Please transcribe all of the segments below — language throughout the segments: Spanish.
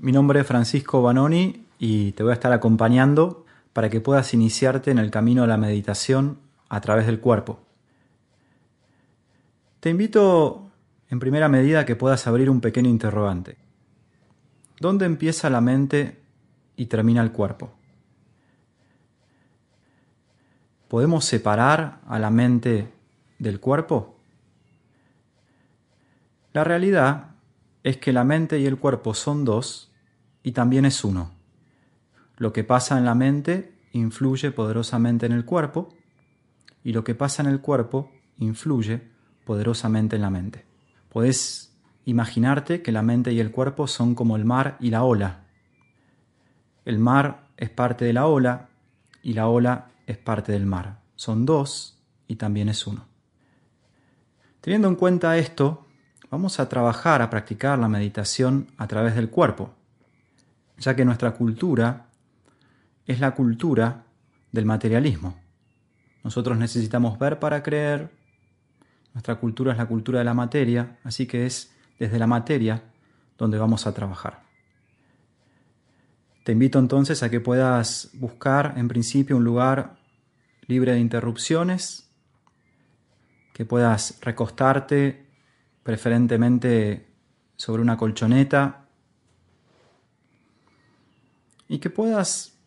Mi nombre es Francisco Banoni y te voy a estar acompañando para que puedas iniciarte en el camino de la meditación a través del cuerpo. Te invito en primera medida a que puedas abrir un pequeño interrogante. ¿Dónde empieza la mente y termina el cuerpo? ¿Podemos separar a la mente del cuerpo? La realidad es que la mente y el cuerpo son dos y también es uno. Lo que pasa en la mente influye poderosamente en el cuerpo y lo que pasa en el cuerpo influye poderosamente en la mente. Puedes imaginarte que la mente y el cuerpo son como el mar y la ola. El mar es parte de la ola y la ola es parte del mar. Son dos y también es uno. Teniendo en cuenta esto, vamos a trabajar, a practicar la meditación a través del cuerpo, ya que nuestra cultura es la cultura del materialismo. Nosotros necesitamos ver para creer, nuestra cultura es la cultura de la materia, así que es desde la materia donde vamos a trabajar. Te invito entonces a que puedas buscar en principio un lugar libre de interrupciones, que puedas recostarte preferentemente sobre una colchoneta. Y que puedas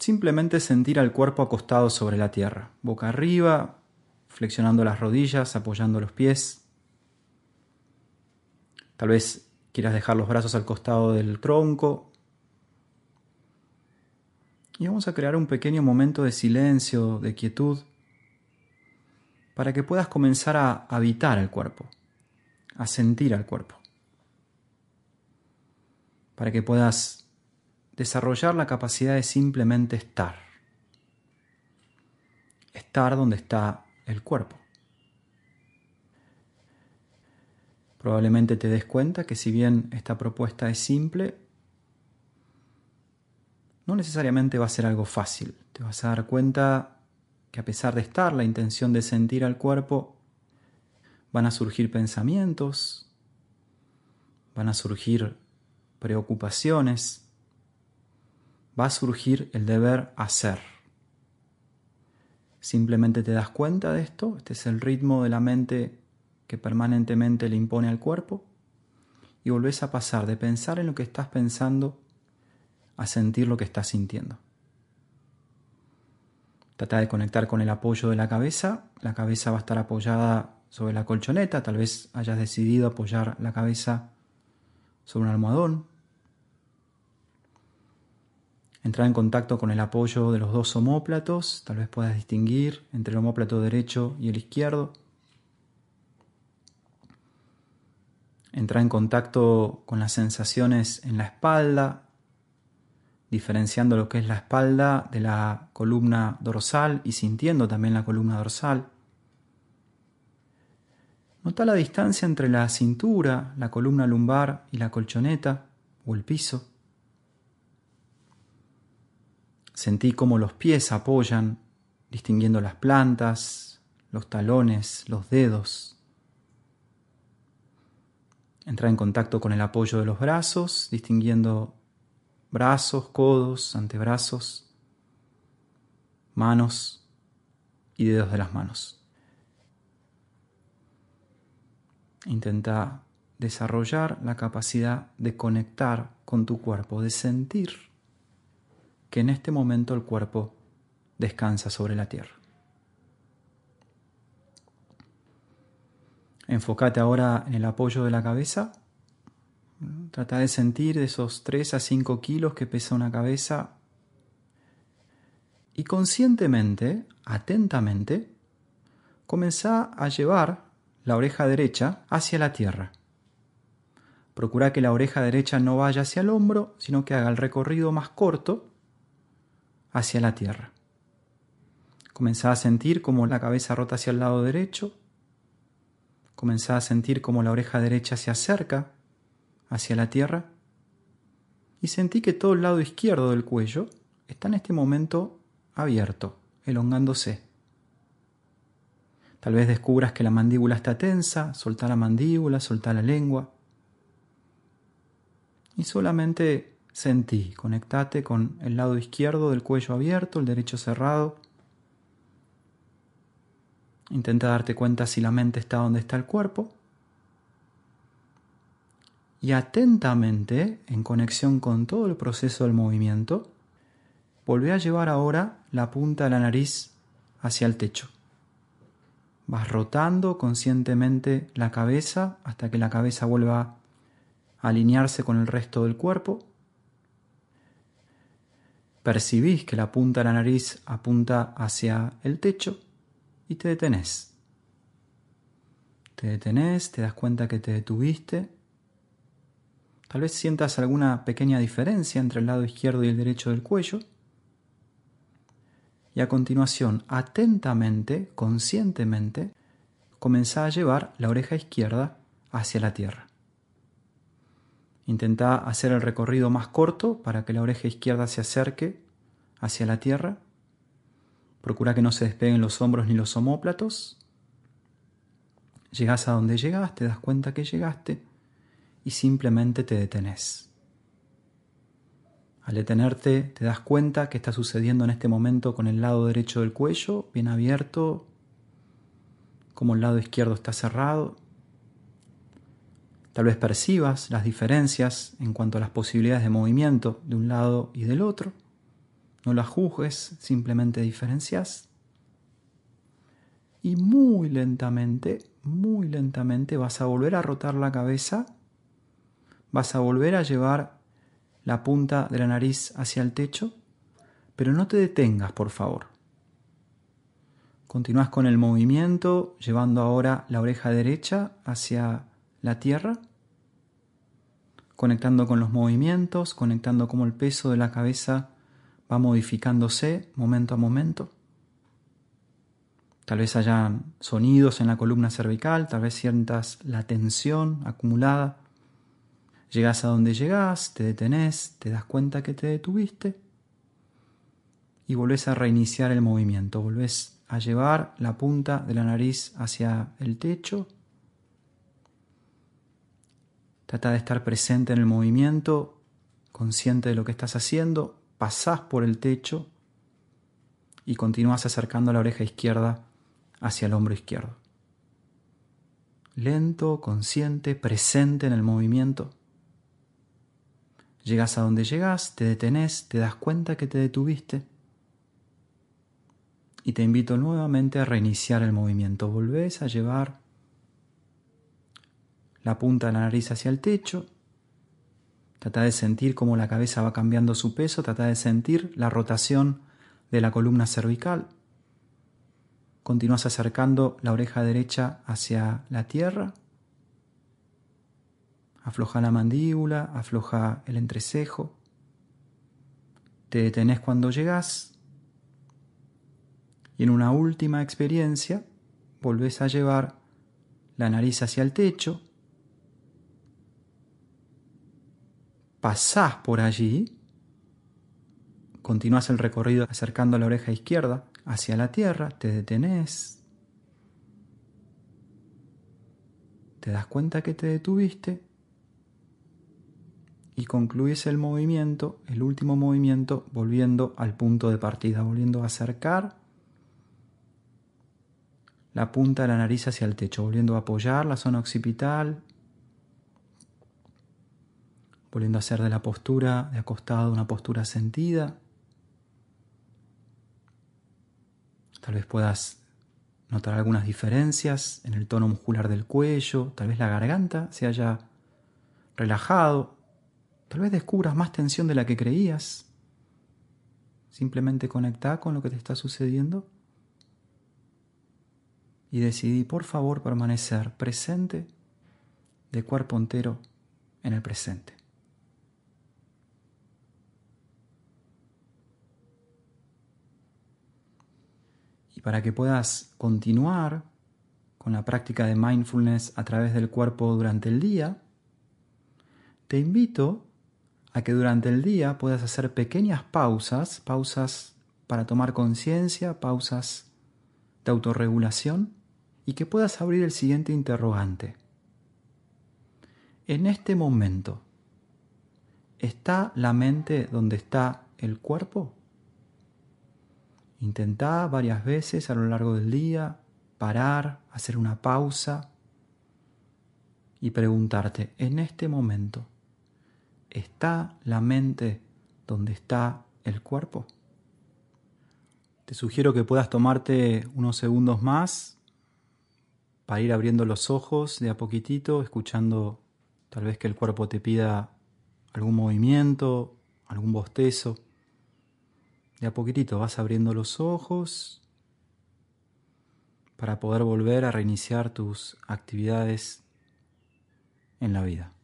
simplemente sentir al cuerpo acostado sobre la tierra, boca arriba, flexionando las rodillas, apoyando los pies. Tal vez quieras dejar los brazos al costado del tronco. Y vamos a crear un pequeño momento de silencio, de quietud, para que puedas comenzar a habitar el cuerpo, a sentir al cuerpo, para que puedas desarrollar la capacidad de simplemente estar, estar donde está el cuerpo. Probablemente te des cuenta que si bien esta propuesta es simple, no necesariamente va a ser algo fácil. Te vas a dar cuenta que a pesar de estar la intención de sentir al cuerpo, van a surgir pensamientos, van a surgir preocupaciones, va a surgir el deber hacer. Simplemente te das cuenta de esto, este es el ritmo de la mente que permanentemente le impone al cuerpo, y volvés a pasar de pensar en lo que estás pensando a sentir lo que estás sintiendo. Trata de conectar con el apoyo de la cabeza. La cabeza va a estar apoyada sobre la colchoneta. Tal vez hayas decidido apoyar la cabeza sobre un almohadón. Entrar en contacto con el apoyo de los dos homóplatos. Tal vez puedas distinguir entre el homóplato derecho y el izquierdo. Entrar en contacto con las sensaciones en la espalda, diferenciando lo que es la espalda de la columna dorsal y sintiendo también la columna dorsal. Nota la distancia entre la cintura, la columna lumbar y la colchoneta o el piso. Sentí cómo los pies apoyan, distinguiendo las plantas, los talones, los dedos. Entra en contacto con el apoyo de los brazos, distinguiendo brazos, codos, antebrazos, manos y dedos de las manos. Intenta desarrollar la capacidad de conectar con tu cuerpo, de sentir que en este momento el cuerpo descansa sobre la tierra. Enfócate ahora en el apoyo de la cabeza Trata de sentir esos 3 a 5 kilos que pesa una cabeza y conscientemente, atentamente, comenzá a llevar la oreja derecha hacia la tierra. Procura que la oreja derecha no vaya hacia el hombro, sino que haga el recorrido más corto hacia la tierra. Comenzá a sentir cómo la cabeza rota hacia el lado derecho. Comenzá a sentir cómo la oreja derecha se acerca hacia la tierra y sentí que todo el lado izquierdo del cuello está en este momento abierto, elongándose. Tal vez descubras que la mandíbula está tensa, solta la mandíbula, solta la lengua. Y solamente sentí, conectate con el lado izquierdo del cuello abierto, el derecho cerrado. Intenta darte cuenta si la mente está donde está el cuerpo. Y atentamente, en conexión con todo el proceso del movimiento, volvé a llevar ahora la punta de la nariz hacia el techo. Vas rotando conscientemente la cabeza hasta que la cabeza vuelva a alinearse con el resto del cuerpo. Percibís que la punta de la nariz apunta hacia el techo y te detenés. Te detenés, te das cuenta que te detuviste. Tal vez sientas alguna pequeña diferencia entre el lado izquierdo y el derecho del cuello y a continuación, atentamente, conscientemente, comenzá a llevar la oreja izquierda hacia la tierra. Intenta hacer el recorrido más corto para que la oreja izquierda se acerque hacia la tierra. Procura que no se despeguen los hombros ni los omóplatos. Llegas a donde llegas, te das cuenta que llegaste y simplemente te detenés. Al detenerte te das cuenta que está sucediendo en este momento con el lado derecho del cuello, bien abierto, como el lado izquierdo está cerrado. Tal vez percibas las diferencias en cuanto a las posibilidades de movimiento de un lado y del otro. No las juzgues, simplemente diferencias. Y muy lentamente, muy lentamente vas a volver a rotar la cabeza, vas a volver a llevar la punta de la nariz hacia el techo, pero no te detengas, por favor. Continúas con el movimiento, llevando ahora la oreja derecha hacia la tierra, conectando con los movimientos, conectando cómo el peso de la cabeza va modificándose momento a momento. Tal vez hayan sonidos en la columna cervical, tal vez sientas la tensión acumulada Llegas a donde llegas, te detenés, te das cuenta que te detuviste y volvés a reiniciar el movimiento. Volvés a llevar la punta de la nariz hacia el techo. Trata de estar presente en el movimiento, consciente de lo que estás haciendo. Pasás por el techo y continúas acercando la oreja izquierda hacia el hombro izquierdo. Lento, consciente, presente en el movimiento. Llegas a donde llegas, te detenés, te das cuenta que te detuviste y te invito nuevamente a reiniciar el movimiento. Volvés a llevar la punta de la nariz hacia el techo. Trata de sentir cómo la cabeza va cambiando su peso, trata de sentir la rotación de la columna cervical. Continúas acercando la oreja derecha hacia la tierra Afloja la mandíbula, afloja el entrecejo. Te detenés cuando llegas. Y en una última experiencia, volvés a llevar la nariz hacia el techo. Pasás por allí. Continúas el recorrido acercando la oreja izquierda hacia la tierra. Te detenés. Te das cuenta que te detuviste y concluyes el movimiento, el último movimiento, volviendo al punto de partida, volviendo a acercar la punta de la nariz hacia el techo, volviendo a apoyar la zona occipital, volviendo a hacer de la postura de acostado una postura sentida. Tal vez puedas notar algunas diferencias en el tono muscular del cuello, tal vez la garganta se haya relajado, Tal vez descubras más tensión de la que creías. Simplemente conecta con lo que te está sucediendo y decidí por favor permanecer presente de cuerpo entero en el presente. Y para que puedas continuar con la práctica de mindfulness a través del cuerpo durante el día, te invito a que durante el día puedas hacer pequeñas pausas, pausas para tomar conciencia, pausas de autorregulación y que puedas abrir el siguiente interrogante. En este momento, ¿está la mente donde está el cuerpo? Intentá varias veces a lo largo del día parar, hacer una pausa y preguntarte, en este momento, ¿está la mente donde está el cuerpo? Te sugiero que puedas tomarte unos segundos más para ir abriendo los ojos de a poquitito, escuchando tal vez que el cuerpo te pida algún movimiento, algún bostezo. De a poquitito vas abriendo los ojos para poder volver a reiniciar tus actividades en la vida.